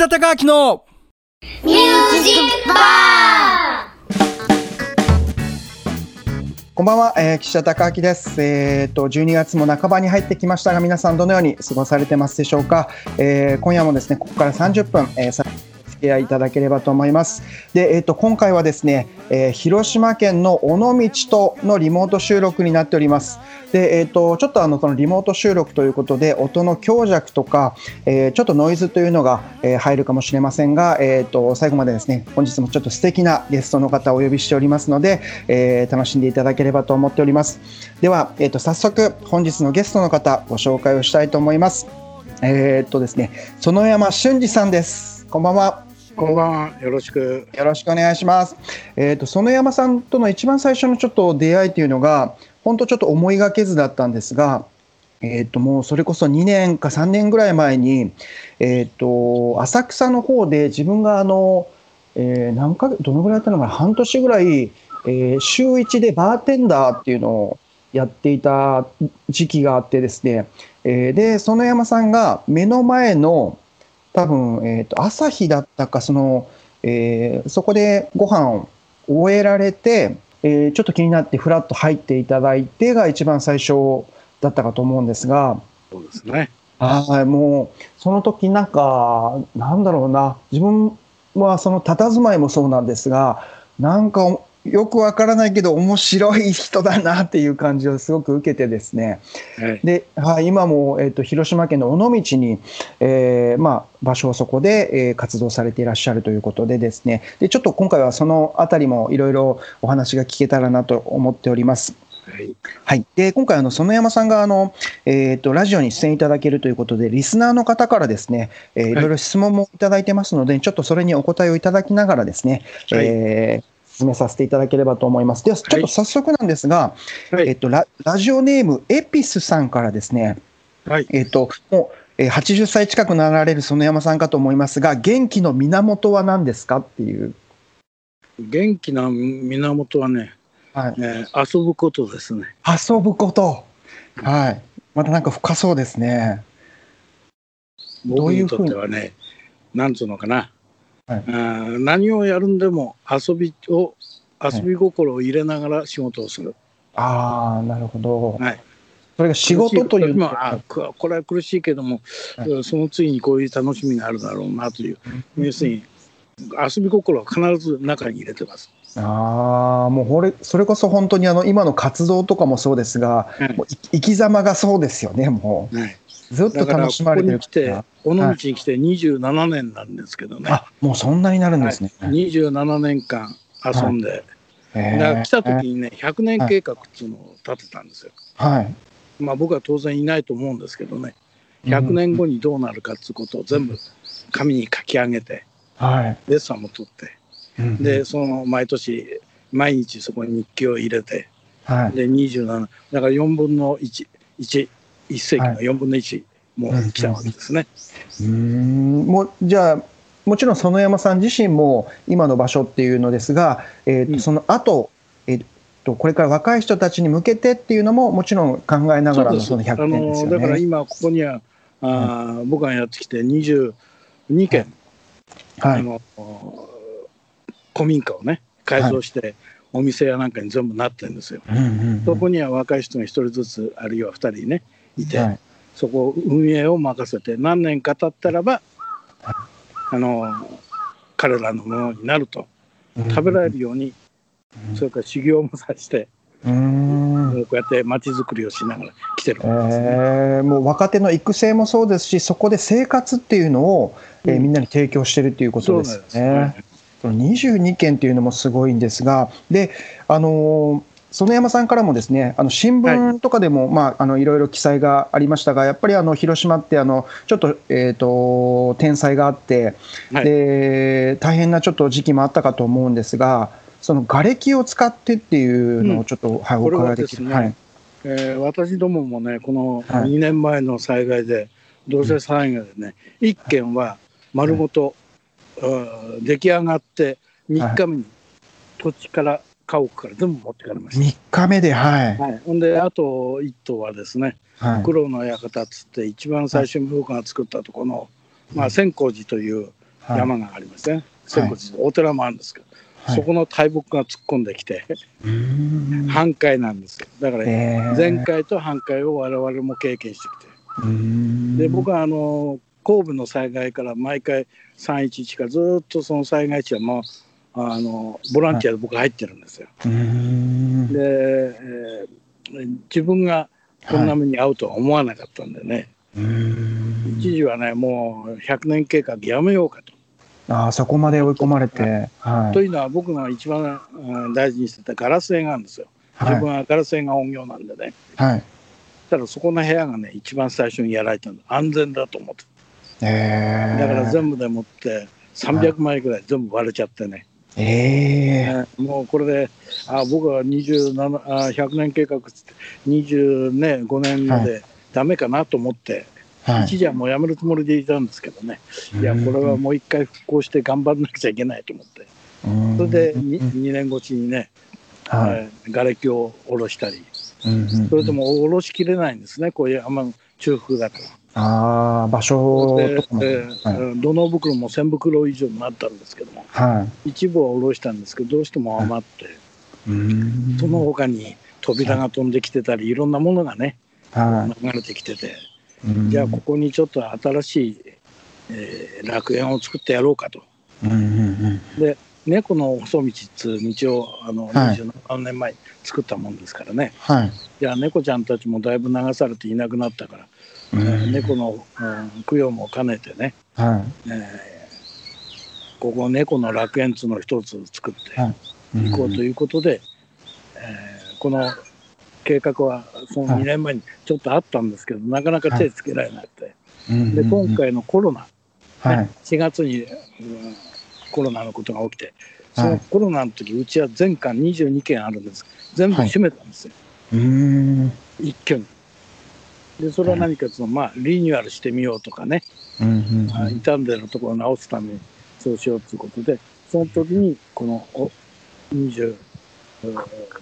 田隆明のミュージックバこんばんは、えー、岸田隆明です。えっ、と12月も半ばに入ってきましたが、皆さんどのように過ごされてますでしょうか。えー今夜もですね、ここから30分、えー、さ付き合いいただければと思います。で、えっ、と今回はですね、えー広島県の尾道とのリモート収録になっております。で、えっ、とちょっとあのそのリモート収録ということで、音の強弱とか、えーちょっとノイズというのが、えー入るかもしれませんが、えっ、と最後までですね、本日もちょっと素敵なゲストの方をお呼びしておりますので、えー楽しんでいただければと思っております。では、えっ、と早速本日のゲストの方ご紹介をしたいと思います。えっ、とですね、園山俊二さんです。こんばんは。こんばんは。よろしく。よろしくお願いします。えっ、と園山さんとの一番最初のちょっと出会いというのが本当ちょっと思いがけずだったんですが、えっ、ともうそれこそ2年か3年ぐらい前にえっ、と浅草の方で自分があの、えー何ヶ月どのぐらいやったのかな半年ぐらい、えー週1でバーテンダーっていうのをやっていた時期があってですね、えーで園山さんが目の前の多分、えー、と朝日だったかその、えーそこでご飯を終えられて、えーちょっと気になってフラッと入っていただいてが一番最初だったかと思うんですが、そうですね。はい、もうその時なんかなんだろうな自分はその佇まいもそうなんですがなんかよくわからないけど面白い人だなっていう感じをすごく受けてですねはい。で、はい、今も、えー、と広島県の尾道に、えーまあ、場所をそこで、えー活動されていらっしゃるということでですねでちょっと今回はそのあたりもいろいろお話が聞けたらなと思っております。はい。はい、で今回あの園山さんがあの、えー、とラジオに出演いただけるということでリスナーの方からですね、えーいろいろ質問もいただいてますので、ちょっとそれにお答えをいただきながらですね、はいえー進めさせていただければと思います。ではちょっと早速なんですが、はいえっとララジオネームエピスさんからですね、はい。えっともう、えー80歳近くなられる園山さんかと思いますが、元気の源は何ですかっていう。元気な源はね、はい、えー遊ぶことですね。遊ぶこと。はい。またなんか深そうですね。ど僕にとういうふうに？ってはね、なんつうのかな。はいあー何をやるんでも遊びを遊び心を入れながら仕事をする。ああ、なるほど。はい。それが仕事という苦し時もあくこれは苦しいけども、はその次にこういう楽しみがあるだろうなという、要するに遊び心は必ず中に入れてます。ああ、もうこれ、それこそ本当にあの今の活動とかもそうですが、はいもうい生き様がそうですよね、もはい、う。ずっと楽しまれてるこに来て尾道に来て27年なんですけどね、あ、もうそんなになるんですね。はい、27年間遊んで、へー。だから来た時にね100年計画っていうのを立てたんですよ。はい。まあ僕は当然いないと思うんですけどね。100年後にどうなるかっていうことを全部紙に書き上げてはい。デッサンも取って。うんで、その毎年毎日そこに日記を入れて。はい。で27だから4分の11 1世紀の4分の1もう来たわけですね。うーん。もうじゃあもちろん園山さん自身も今の場所っていうのですが、えーとうん。その後、えーとこれから若い人たちに向けてっていうのももちろん考えながらのその100年です。よね。あのだから今ここにはあー、僕がやってきて22軒、はい、あの古民家をね改造して、お店やなんかに全部なってるんですよ。うんうんうん。そこには若い人が一人ずつあるいは二人ねいて、はい。そこを運営を任せて何年か経ったらば、あの彼らのものになると。食べられるように、それから修行もさせて、うーん。こうやって街づくりをしながら来てるね。ーもう若手の育成もそうですしそこで生活っていうのを、えーうん。みんなに提供してるっていうことですよそうなんね。その22件っていうのもすごいんですが、で、あのー園山さんからもですね、あの新聞とかでも、まあ、あのいろいろ記載がありましたが、やっぱりあの広島ってあのちょっと,、えー、と天災があって、はい。で大変なちょっと時期もあったかと思うんですが、その瓦礫を使ってっていうのをちょっと、はい、お伺いできる。ですねはい。えー私どももねこのはい。2年前の災害で同性災害でね1軒は丸ごと、うん出来上がって3日目に土地から家屋から全部持ってかれまし3日目で、はい。た。はい、ほんであと1棟はですねはい黒の館っつって一番最初に僕が作ったところの、まあ、千光寺というはい山がありますね。仙骨寺お寺もあるんですけど、はいそこの大木が突っ込んできて、半壊なんですよ。だから、えー前回と半壊を我々も経験してきて。で、僕はあの、神戸の災害から毎回311からずっとその災害地はもう、あの、ボランティアで僕入ってるんですよ。うーんで、えー自分がこんな目に遭うとは思わなかったんでね、うーん一時はね、もう100年計画やめようかと。ああそこまで追い込まれて、はいというのは僕が一番うん大事にしてたガラス絵があるんですよ。自分はいはガラス絵が本業なんでね。はいただそこの部屋がね、一番最初にやられたの。安全だと思って。えー、だから全部でもって300枚ぐらい全部割れちゃってね。えーねもうこれで、あ僕は27あ100年計画っつって25年までダメかなと思って、はい。一時はもうやめるつもりでいたんですけどね。いや、これはもう一回復興して頑張らなくちゃいけないと思って。うん。それでうん。2, 年越しにね、はい。えー瓦礫を下ろしたり、それでも下ろしきれないんですね、こういう山の中腹だと。ああ場所で、とかも、えはい。ー土の袋も1000袋以上になったんですけども、はい。一部は下ろしたんですけど、どうしても余って、うーん。その他に扉が飛んできてたり、い。ろんなものがね、は流れてきてて、じゃあここにちょっと新しい、えー楽園を作ってやろうかと。うんうんうん猫の細道っていう道をあのはい。27年前に作ったもんですからね。はい。じゃあ猫ちゃんたちもだいぶ流されていなくなったから、うん。えー猫の、うん供養も兼ねてね、はい。えーここ猫の楽園つの一つ作ってはい。いこうということで、えーこの計画はそのはい。2年前にちょっとあったんですけど、なかなか手つけられなくて、うんで今回のコロナ、はい。4月に、うんコロナのことが起きて、そはい。のコロナの時うちは全館22件あるんです。全部閉めたんですよ、うーん。一挙に。でそれは何かその、まあ、リニューアルしてみようとかね、うんうんあ傷んでるところを直すためにそうしようということで、その時にこのお20、うん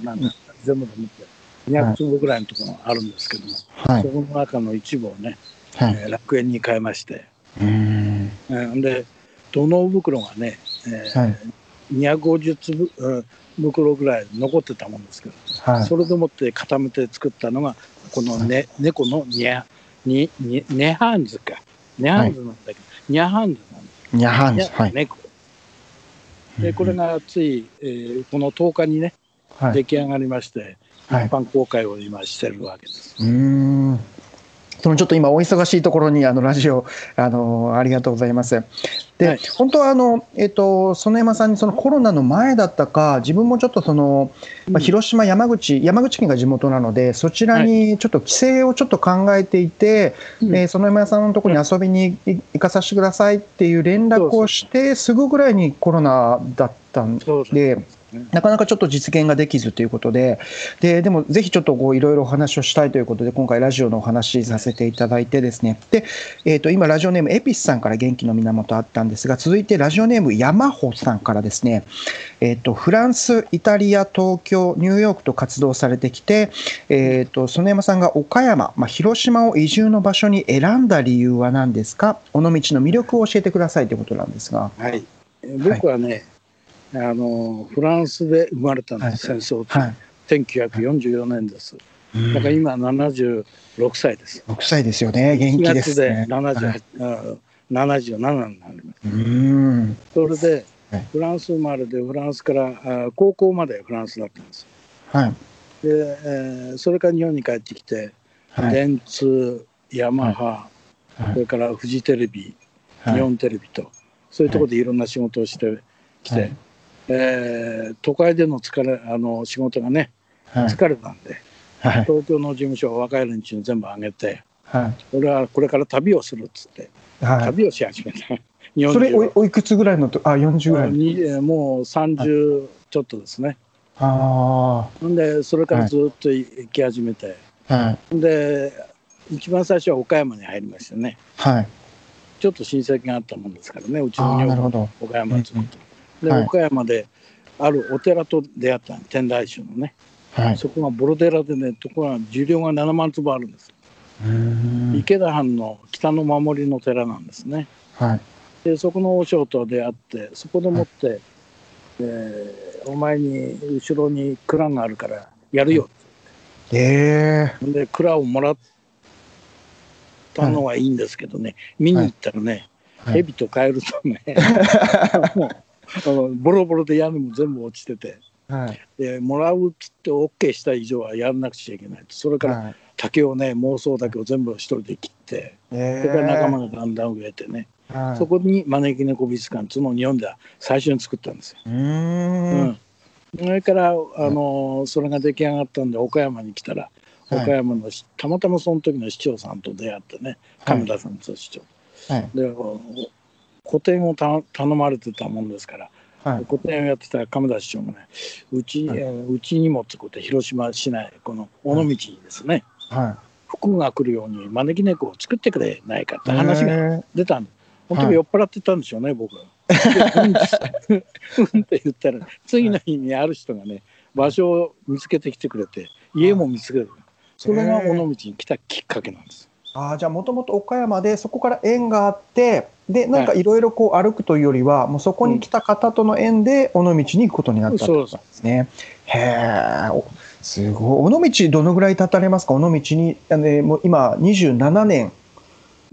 なんだ全部で見て200坪ぐらいのところがあるんですけども、はい。そこの中の一部をね、はい。えー楽園に変えまして、うーん。えーで土の袋がね、えーはい250粒うん袋ぐらい残ってたもんですけど、はい。それでもって固めて作ったのがこの、ね、猫のニャニニネハンズか。ネハンズなんだけど、ニャハンズなんだにゃはんニャはい。猫。でこれがつい、えーこの10日にねはい。出来上がりまして、はい。一般公開を今してるわけです。うーんそのちょっと今お忙しいところにあのラジオあのありがとうございます。で、はい。本当はあのえっ、と園山さんにそのコロナの前だったか自分もちょっとその、まあ、広島山口山口県が地元なのでそちらにちょっと帰省をちょっと考えていて、うん。えー園山さんのところに遊びに行行かさせてくださいっていう連絡をしてすぐぐらいにコロナだったんで。なかなかちょっと実現ができずということで、ででもぜひちょっといろいろお話をしたいということで、今回、ラジオのお話させていただいてですね、でえー、と今、ラジオネーム、エピスさんから元気の源あったんですが、続いてラジオネーム、山穂さんからですね、えー、とフランス、イタリア、東京、ニューヨークと活動されてきて、えー、と園山さんが岡山、まあ、広島を移住の場所に選んだ理由は何ですか、尾道の魅力を教えてくださいということなんですが。はい、僕はね、あのフランスで生まれたんです、はい。戦争中、はい。1944年です。だから今76歳です。6歳ですよね、元4気で月ですね。78、あ77になります。うーん。それではい。フランス生まれでフランスからあ高校までフランスだったんです。はい。で、えーそれから日本に帰ってきて、はい。電通、ヤマハ、はい。それからフジテレビ、はい。日本テレビと、そういうところでいろんな仕事をしてきて、はいえー都会での疲れあの仕事がね、はい。疲れたんで、はい。東京の事務所を若い連中に全部あげて、はい。俺はこれから旅をするっつって、はい。旅をし始めた。それおいくつぐらいのとあ40ぐらいのにえーもう30ちょっとですね。あほんで、それからずっと行き始めて、あはい。で、一番最初は岡山に入りましたね。はい。ちょっと親戚があったもんですからね、うちのああ女房。岡山と。で、はい。岡山であるお寺と出会ったの天台宗のね。はい。そこがボロ寺でね、ところが寿量が7万坪あるんです。池田藩の北の守りの寺なんですね。はい。でそこの和尚と出会ってそこでもって、えーお前に後ろに蔵があるからやるよ。ええで蔵をもらったのはいいんですけどね、見に行ったらね、はい。蛇とカエルとね もうあのボロボロで屋根も全部落ちてて。はい。でもらうっつって OK した以上はやらなくちゃいけないと。それからはい。竹をね妄想竹を全部一人で切ってえそれから仲間えがだんだん増えてね、はい。そこに招き猫美術館っていうのを日本では最初に作ったんですよ。うん。ん。それから、あのそれが出来上がったんで岡山に来たらはい。岡山のし、たまたまその時の市長さんと出会ってね亀田さんと市長、はい。で個展をた頼まれてたもんですからはい。個展をやってた亀田市長がねうち,、はいえーうちにもってことで広島市内この尾道にですね、は服が来るように招き猫を作ってくれないかっい。て話がえ出たんで、そのはい時酔っ払ってたんでしょうね、僕は。でうんって言ったら、次の日にある人がね、場所を見つけてきてくれて、家も見つける。それが尾道に来たきっかけなんです。ああ、じゃあもともと岡山でそこから縁があって、で、なんかいろいろこう歩くというよりは、もうそこに来た方との縁で尾道に行くことになったんですね。へえ、おすごい。尾道どのぐらい経たれますか？尾道に、あのねもう今27年。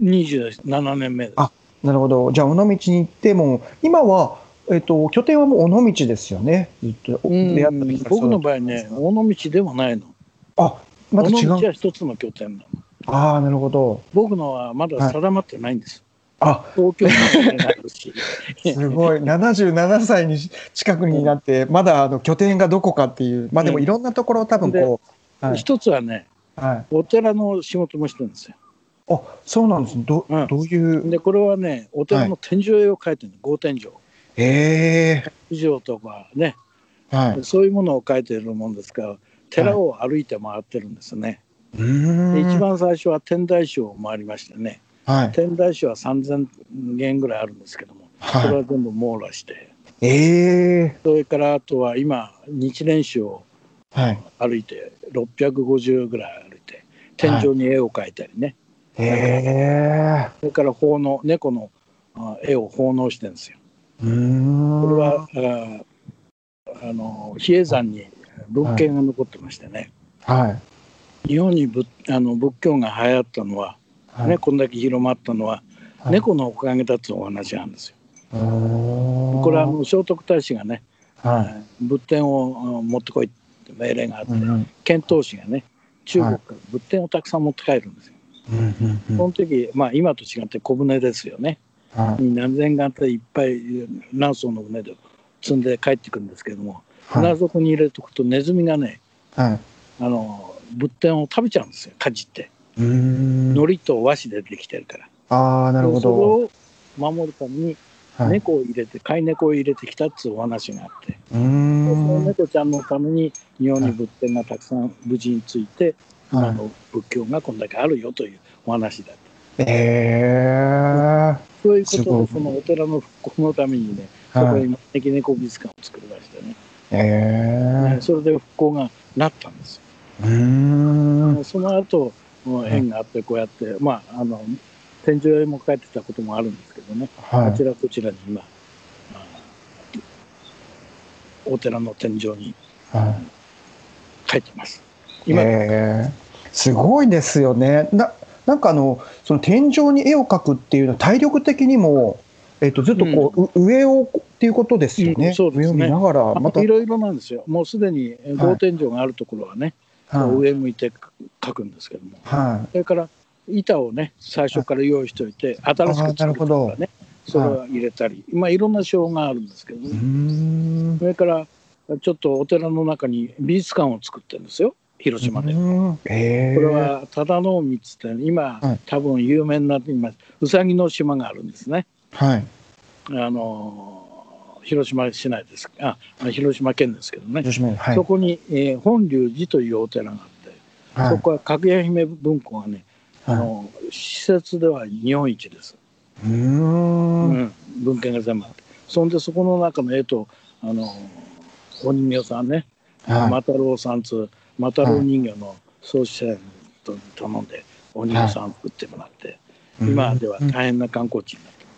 27年目です。あなるほど。じゃあ尾道に行っても、今は、えっと、拠点はもう尾道ですよね。ずっとうん出会った僕の場合ね、尾道ではないの。あ、また違尾道う。は一つの拠点なの。ああ、なるほど。僕のはまだ定まってないんです。あ、東京にもあるし。すごい。77歳に近くになって、まだあの拠点がどこかっていう、まあでもうんいろんなところを多分こう、はい。一つはね、はい。お寺の仕事もしてるんですよ。あ、そうなんですね。ど、うんどういう？で、これはね、お寺の天井絵を描いてるの、豪天井。ええ以上とかね、はい。そういうものを書いているもんですから、寺を歩いて回ってるんですね。で一番最初は天台宗を回りましてね、はい。天台宗は3000軒ぐらいあるんですけども、それはは全部網羅して、い。ええそれからあとは今、日蓮宗をはい。歩いて、650ぐらい歩いて、天井に絵を描いたりね、ええそれから奉納、猫のあ絵を奉納してるんですよ。うーん。これは、ああの比叡山に文献が残ってましてね、はい。日本に仏あの仏教が流行ったのは、はい。ね、こんだけ広まったのは、はい猫のおかげだというお話なんですよ。これはあの聖徳太子がね、はい。仏典をあ持ってこいって命令があって、うんうん遣唐使がね中国から仏典をたくさん持って帰るんですよ。うんうんうんその時、まあ、今と違って小舟ですよね。はい何千貫っていっぱい何艘の船で積んで帰ってくるんですけども、はい船底に入れておくとネズミがねはい。あの仏典を食べちゃうんですよかじって。海苔と和紙でできてるから。ああ、なるほでそれど。を守るためにはい。猫を入れて飼い猫を入れてきたっていうお話があって、そのん。猫ちゃんのために日本に仏典がたくさん無事について、はいあの仏教がこんだけあるよというお話だった。ええそういうことでそのお寺の復興のためにね、そこに招き猫美術館を作り出してね、ええそれで復興がなったんですよ。うーん。その後縁があってこうやって、まああの天井絵も描いてたこともあるんですけどね、はいあち。らこちらに今、あお寺の天井にはい。描いてます。今、えーすごいですよね。ななんかあのその天井に絵を描くっていうのは体力的にも、えっとずっとこう、う上をっていうことですよね。うんそうですね上を見ながらまた、いろいろなんですよ。もうすでに豪天井があるところはね、はい上向いて描くんですけども、はそれから板をね、最初から用意しておい。て、新しく作るほど。からね、それを入れたり、まあいろんな手法があるんですけどね。ん。それから、ちょっとお寺の中に美術館を作ってるんですよ、広島で。うん。えー。これは忠能光って今、はい。多分有名になっています。うさぎの島があるんですね。はい。あの広島市内です。あ広島県ですけどね、はい。そ。こに、えー本龍寺というお寺があって、はい。そこはかぐや姫文庫がね、あはい。の施設では日本一です、うー。うん。ん文献が全部あって。そんでそこの中の絵とあのお人形さんね。はい。マタロウさんつマタロウ人形の創始者と頼んでお人形さん作ってもらって、今では大変な観光地になってま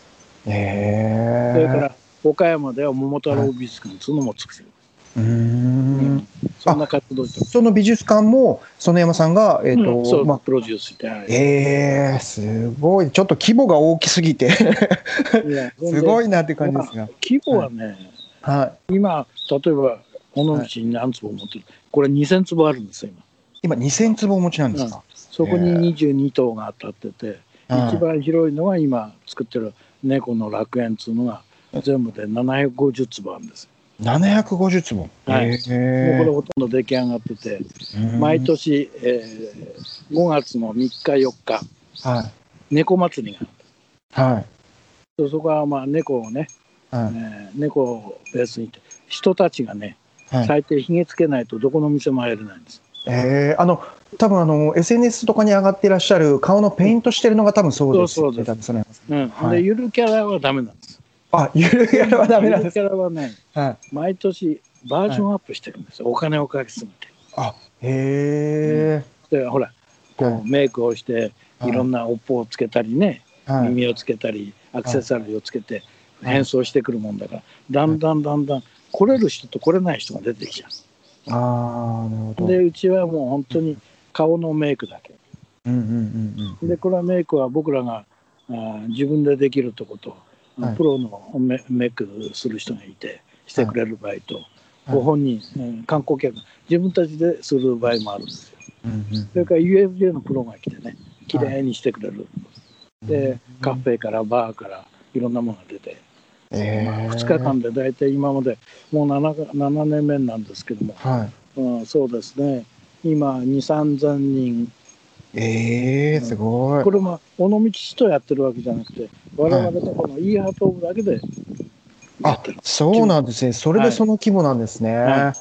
す。へえ。それから岡山では桃太郎美術館っていうのも作ってる、うーん。そんな活動その美術館も園山さんがえっ、と、うん。そう、まあ。プロデュースして、はい。ええすごい。ちょっと規模が大きすぎて。すごいいなって感じですが。規模はね、はい。今例えば尾道に何坪持ってる、これ2000坪あるんですよ今。今2000坪お持ちなんですか？そこに22棟が当たってて、はい。一番広いのは今作ってる猫の楽園っていうのが全部で750坪あるんです。よ750坪。はい。へもうこれほとんど出来上がってて、毎年、えー5月の3日4日はい。猫祭りがある。はい。でそこはまあ猫をね、はい。えー猫をベースに人たちがね、はい。最低ひげつけないとどこの店も入れないんです。えー、あの多分あの SNS とかに上がっていらっしゃる顔のペイントしてるのが多分そうです。よね。そうそう多分それうん。はい。でゆるキャラはダメなんですあゆるキャラはダメなんです。ゆるキャラはねはい。毎年バージョンアップしてるんですよ、お金をかけすぎてあへでほらこう、はいメイクをしてえ。いろんなおっぽをつけたりね、はい。耳をつけたりアクセサリーをつけてはい変装してくるもんだから、だんだんだんだん来れる人と来れない人が出てきちゃああなるほど。うでうちはもう本当に顔のメイクだけうんうんうんうん。でこれはメイクは僕らがあー自分でできるとこと、はい。プロのメメイクする人がいてしてくれる場合と、はい。ご本人、うん観光客自分たちでする場合もあるんですよ。それから UFJ のプロが来てね綺麗にしてくれる、でカフェからバーからいろんなものが出て、えまあー、2日間で大体今までもう 7, 7年目なんですけども、はい。うん、そうですね。今2 3 0人ええー、すごいこ。れも尾道市とやってるわけじゃなくて我々のこのイーハート部だけでやあってる、そうなんですね。それでその規模なんですね。、は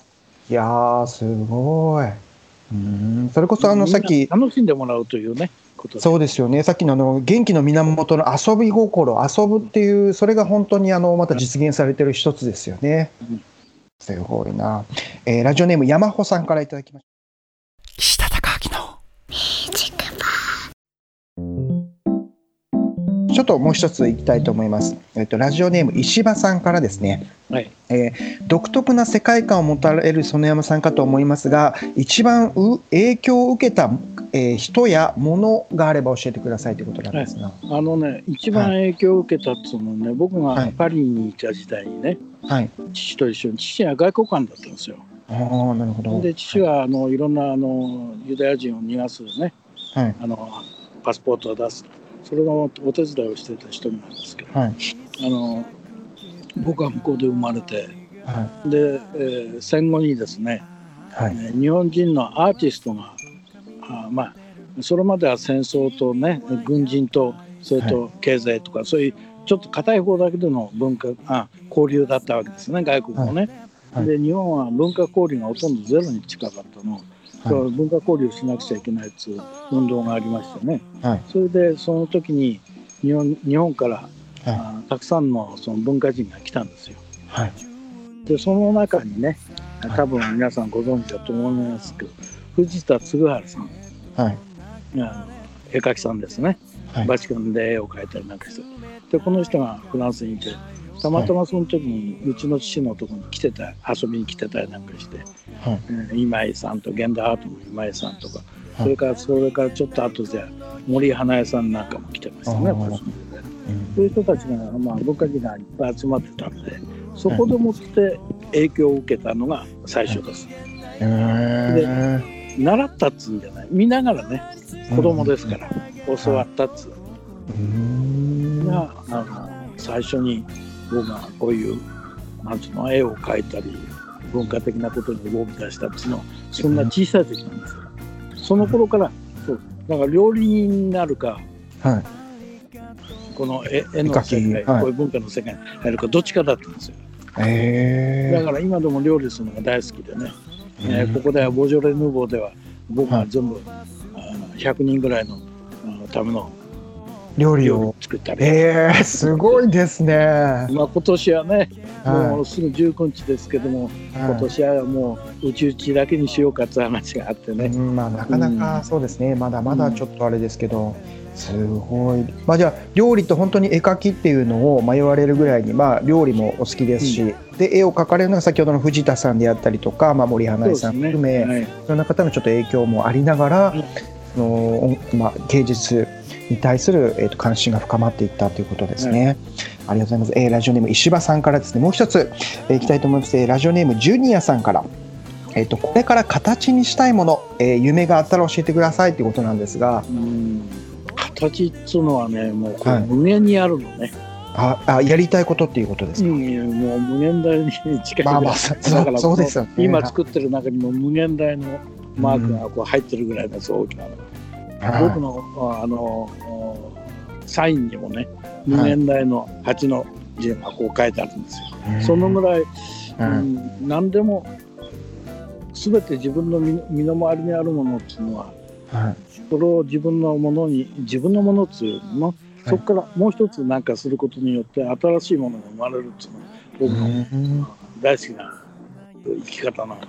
いやー、すごい。うん、それこそあのさっき、楽しんでもらうというねそうですよね。さっきのあの元気の源の遊び心、遊ぶっていう、それが本当にあのまた実現されてる一つですよねうん。すごいな。えーラジオネーム山穂さんからいただきまし石ちょっともう一ついきたいと思います。えっとラジオネーム石場さんからですね。はい。えー独特な世界観を持たれる園山さんかと思いますが一番う影響を受けた、えー人や物があれば教えてくださいということなんですが、あのね一番影響を受けたっつうのはね、僕はい。がパリにいた時代にねはい、父と一緒に父は外交官だったんですよ。ああなるほど。で父はあのいろんなあのユダヤ人を逃がすねはい。あのパスポートを出すそれのお手伝いをしてた人なんですけどはい。あの僕は向こうで生まれてはで、えー戦後にですね、いはい。えー日本人のアーティストがあまあそれまでは戦争とね軍人とそれと経済とか、そういうちょっと片い方だけでの文化あ交流だったわけですね外国もね。はい。で日本は文化交流がほとんどゼロに近かったの、そう文化交流しなくちゃいけないっていう運動がありましてね。はい。それでその時に日本日本から、はい。あたくさんのその文化人が来たんですよ。はい。でその中にねはい。多分皆さんご存知だと思いますけど藤田嗣治さん。はい。あの絵描きさんですね、はい。バチカンで絵を描いたりなんかして。でこの人がフランスにいてたまたまその時にうちの父のところに来てた遊びに来てたりなんかして、はい。うん今井さんと現代アートの今井さんとか、はい。それからそれからちょっと後で森花江さんなんかも来てましたねあー。私のでうん。そういう人たちが、まあ、文化人がいっぱい集まってたんでそこでもって影響を受けたのが最初です。えー。習ったっつうんじゃない。見ながらね子供ですから教わったっつううんのが、あの最初に僕がこういうなんつうの絵を描いたり文化的なことに動き出したっつうのそんな小さい時なんですよ。その頃からそうだから料理人になるかはい。この絵絵の世界、はい。こういう文化の世界に入るかどっちかだったんですよ。えー。だから今でも料理するのが大好きでね、えーここではボジョレ・ヌーボーでは僕が全部、あの100人ぐらいのための料理を。を作ったり、えー、すごいですね。まあ、今年はね、もはうすぐ19日ですけども、い。今年はもううちうちだけにしようかって話があってね、うんまあなかなかそうですね、まだまだちょっとあれですけど、すごい。まあじゃあ料理と本当に絵描きっていうのを迷われるぐらいにまあ料理もお好きですし、で絵を描かれるのが先ほどの藤田さんであったりとか、まあ森花江さん含め、はい。いろんな方のちょっと影響もありながら、うん。そのまあ芸術に対するえっ、と関心が深まっていったということですね。ありがとうございます。えーラジオネーム石破さんからですね、もう一つ、えーいきたいと思います。えーラジオネームジュニアさんから。えっ、とこれから形にしたいもの、えー夢があったら教えてくださいということなんですが、うん形っつうのはねもうこうはい無限にあるのね、ああやりたいことっていうことですか？うん、もう無限大に近いまあまあそだからそうですよね今作ってる中にも無限大のマークがこう入ってるぐらいの大きなの、はい僕のあのサインにもね無限大の8の字がこう書いてあるんですよ、そのぐらい、うんうん、何でも全て自分の身身の回りにあるものっていうのははい。それを自分のものに自分のものっていうのそこからもう一つ何かすることによって新しいものが生まれるっていうのは僕のうん。大好きな生き方なので。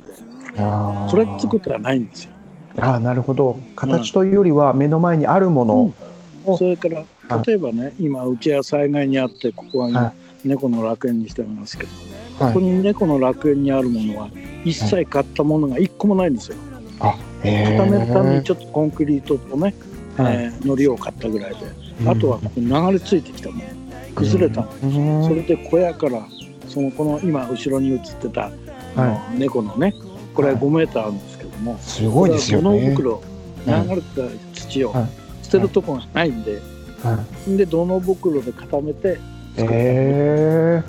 それっつうことはないんですよ。あーなるほど。形というよりは目の前にあるもの、お。それからはい例えばね今うちは災害にあってここは今、は猫の楽園にしてますけど、はい。ここに猫の楽園にあるものは一切買ったものが一個もないんですよ。あへ固めるためにえちょっとコンクリートとね、はい。えー糊を買ったぐらいで、あとはここに流れ着いてきたもの崩れた。もの、うん。それで小屋からそのこの今後ろに映ってた、あの猫のねこれはい。5メーターあるんですも、すごいですよね。土の袋はい流れた土をはい。捨てるとこがないんで、はで土の袋で固めて、い、へ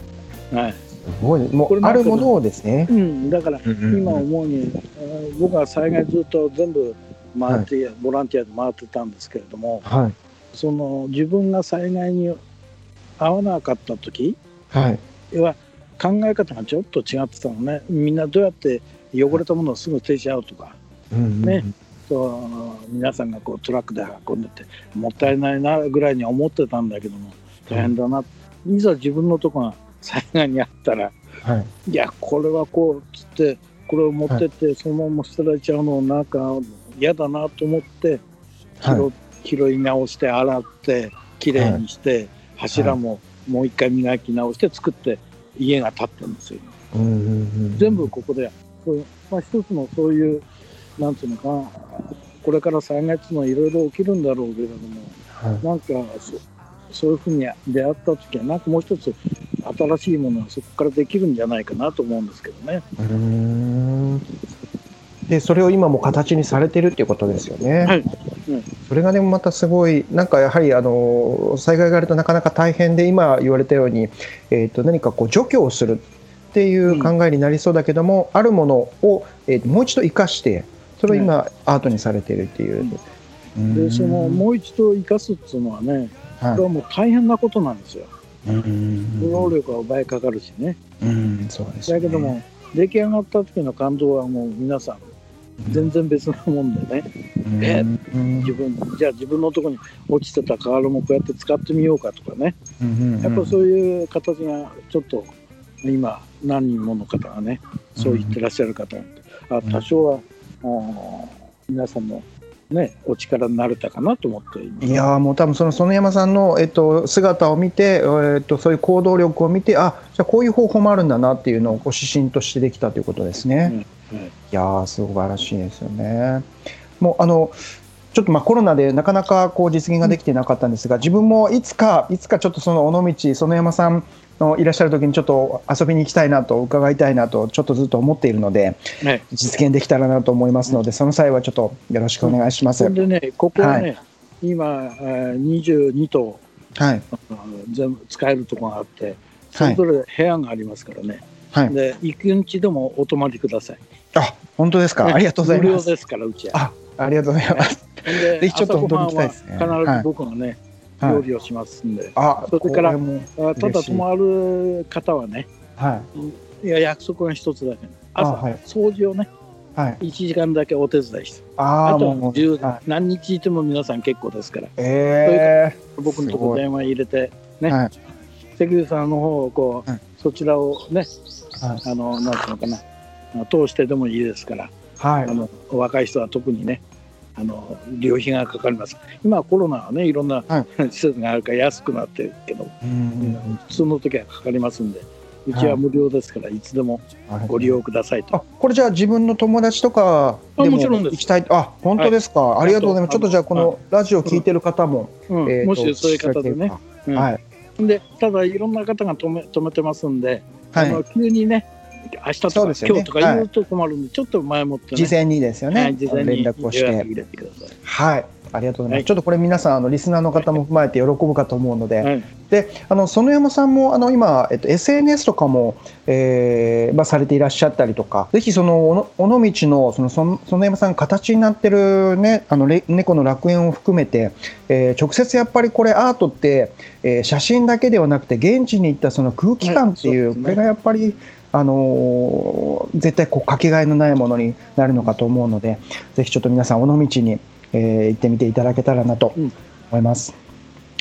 えはい。すごいもうあるものをですね。うん、だから今今思うに、えー僕は災害ずっと全部回って、ボランティアで回ってたんですけれどもはい。その自分が災害に遭わなかった時はい。は考え方がちょっと違ってたのね。みんなどうやって汚れたものをすぐ捨てちゃうとか。うんね。そう皆さんがこうトラックで運んでてもったいないなぐらいに思ってたんだけども大変だな、いざ自分のとこが災害にあったらはい。いやこれはこうっつってこれを持ってってそのまま捨てられちゃうのなんか嫌だなと思って拾,、はい。拾い直して洗ってきれいにして、柱ももう一回磨き直して作って家が建ってるんですよ。うんうんうん。全部ここでそう。いう、まあ、一つのそういうなんていうのかな。これから災害っていうのはいろいろ起きるんだろうけれどもはい。なんかそそういうふうに出会った時はなんかもう一つ新しいものがそこからできるんじゃないかなと思うんですけどね。でそれを今も形にされてるっていうことですよね。はい。それがでもまたすごいなんかやはりあの災害があるとなかなか大変で今言われたように、えー、と何かこう除去をするっていう考えになりそうだけども、あるものを、えーともう一度生かしてそれを今、アートにされているっていう。うん。でそのもう一度生かすっていうのはねはい。これはもう大変なことなんですよ。うん労力は倍かかるしね。うんそうですね。だけども出来上がった時の感動はもう皆さん全然別なもんでね。うん。えうん自分じゃあ自分のとこに落ちてた瓦もこうやって使ってみようかとかね。うん。やっぱそういう形がちょっと今何人もの方がねそう言ってらっしゃる方あ多少はあー皆さんのねお力になれたかなと思っていやーもう多分その園山さんの、えっと、姿を見て、えっと、そういう行動力を見てあじゃあこういう方法もあるんだなっていうのをこう指針としてできたということですね。うん。はいいやー素晴らしいですよね。もうあのちょっとまあコロナでなかなかこう実現ができてなかったんですが、自分もいつかいつかちょっとその尾道園山さんのいらっしゃる時にちょっと遊びに行きたいなと伺いたいなとちょっとずっと思っているのでね実現できたらなと思いますので、その際はちょっとよろしくお願いします。そんでねここはね、今えー22棟はい全部使えるところがあってそれぞれ部屋がありますからね、はい。で行くんちでもお泊まりくださいあ本当ですか。ねありがとうござい無料ます。ですからうちはあありがとうございます。でちょっとは必ず僕がね、はい。料理をしますんで、あそれからこもあただ泊まる方はねはい。いや約束が一つだけ朝、あはい。掃除をねはい。1時間だけお手伝いして。ああとはあもう10はい。何日いても皆さん結構ですから。え僕のとこ電話入れてえね、はい。関口さんの方をこう、はい。そちらをねはい。あのなんていうのかな。通してでもいいですから。はい。あの若い人は特にねあの旅費がかかります。今はコロナはねいろんな、は施設があるから安くなってるけど、うん普通の時はかかりますんでうちは無料ですから、い、つでもご利用くださいと。あこれじゃあ自分の友達とかでも行きたいあ本当ですか、ありがとうございます。ちょっとじゃあこはのラジオ聞いてる方も、うんえーともしそういう方でね、うん。はい。でただいろんな方が止め止めてますんで、はい。あの急にね明日とか、ね。今日とか言うと困るんで、ちょっと前もってね。事前にですよね、はい、事前に連絡をして。はい。ありがとうございます、はい。ちょっとこれ皆さんあのリスナーの方も踏まえて喜ぶかと思うので、はい。であの園山さんもあの今、えっと、SNS とかも、えーまあ、されていらっしゃったりとかぜひその尾道のそのその園山さんが形になってる、ね、あのれ猫の楽園を含めて、えー直接やっぱりこれアートって、えー写真だけではなくて現地に行ったその空気感っていう,、はい。そうね。これがやっぱりあのー絶対こうかけがえのないものになるのかと思うのでぜひちょっと皆さん尾道に、えー行ってみていただけたらなとうん。思います。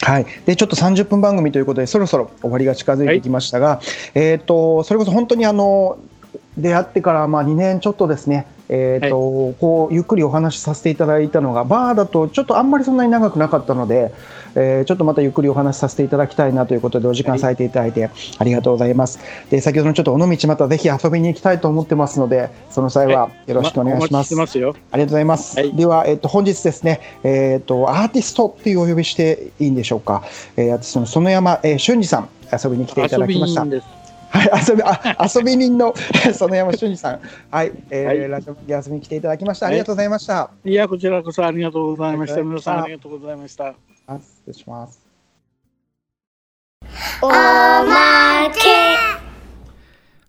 はい、でちょっと30分番組ということでそろそろ終わりが近づいてきましたが、えー、とそれこそ本当にあの出会ってからまあ2年ちょっとですね、えーとこうゆっくりお話しさせていただいたのがバーだとちょっとあんまりそんなに長くなかったので、えーちょっとまたゆっくりお話しさせていただきたいなということでお時間割いていただいてありがとうございます。で先ほどのちょっと尾道またぜひ遊びに行きたいと思ってますのでその際はよろしくお願いします。お待ちしてますよ。ありがとうございます。はいでは、えっと、本日ですね、えっと、アーティストっていうお呼びしていいんでしょうか？えー、アーティストの園山、えー、俊二さん、遊びに来ていた遊だきましたび人。です。はい、遊び、あ、遊び人の 園山俊二さん。はい、えーはいラジオに遊びに来ていただきました。ありがとうございました。いや、こちらこそ。ありがとうございました皆さんありがとうございました。あ失礼します。おまけ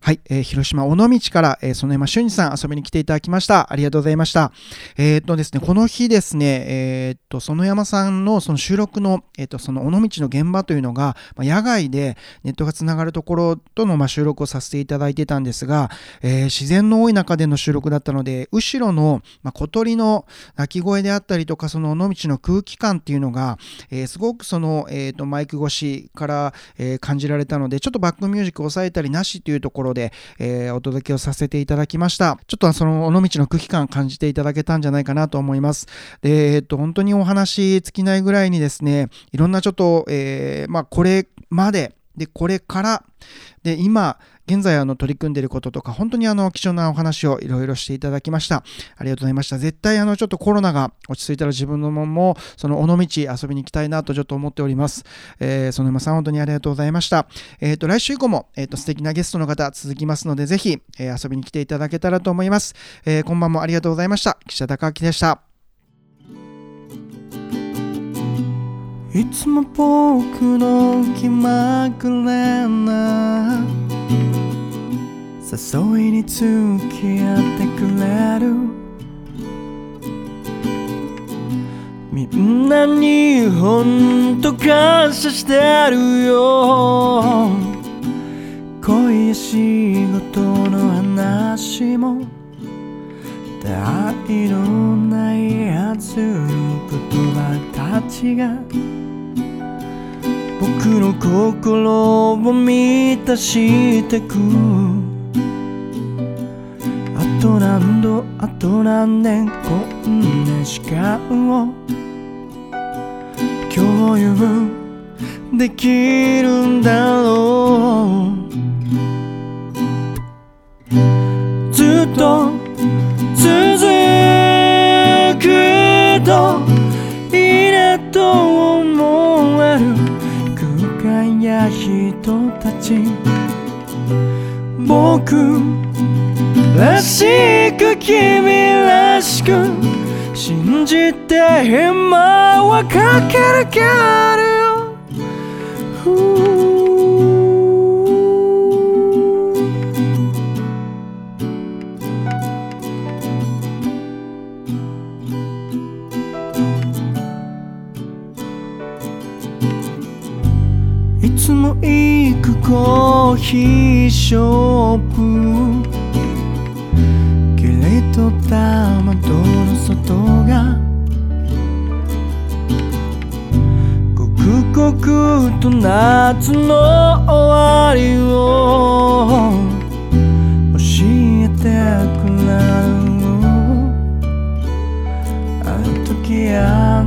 はい、えー広島尾道から、えー、園山俊二さん遊びに来ていただきました。ありがとうございました。えーっとですね、この日ですね、えーっと、園山さんのその収録の、えーっと、その尾道の現場というのが、まあ、野外でネットがつながるところとの、まあ、収録をさせていただいてたんですが、えー自然の多い中での収録だったので、後ろの、まあ、小鳥の鳴き声であったりとか、その尾道の空気感っていうのが、えーすごくその、えーっと、マイク越しから、えー感じられたので、ちょっとバックミュージックを抑えたりなしというところで、えーお届けをさせていただきました。ちょっとその尾道の空気感感じていただけたんじゃないかなと思います。で、えっと、本当にお話尽きないぐらいにですね、いろんなちょっと、えーまあ、これまで、で、これから、で、今、現在あの取り組んでいることとか、本当にあの貴重なお話をいろいろしていただきました。ありがとうございました。絶対あのちょっとコロナが落ち着いたら自分のももその尾道遊びに行きたいなとちょっと思っております。えー、園山さん本当にありがとうございました。えっ、と、来週以降も、えっ、と、素敵なゲストの方続きますので、ぜひ、えー遊びに来ていただけたらと思います。えー今晩もありがとうございました。岸田隆明でした。いつも僕の気まぐれな誘いに付き合ってくれる。みんなにほんと感謝してるよ。恋や仕事の話も態のないやつの言葉たちがの心を満たしてく。あと何度あと何年こんな時間を。共有できるんだろう。ずっと続くといいなと思える空間や人たち。僕らしく君らしく信じて今はかけるけるよ。コーヒーショップ。けれどた窓の外が。ごくごくと夏の終わりを。教えてくなる。あの時あ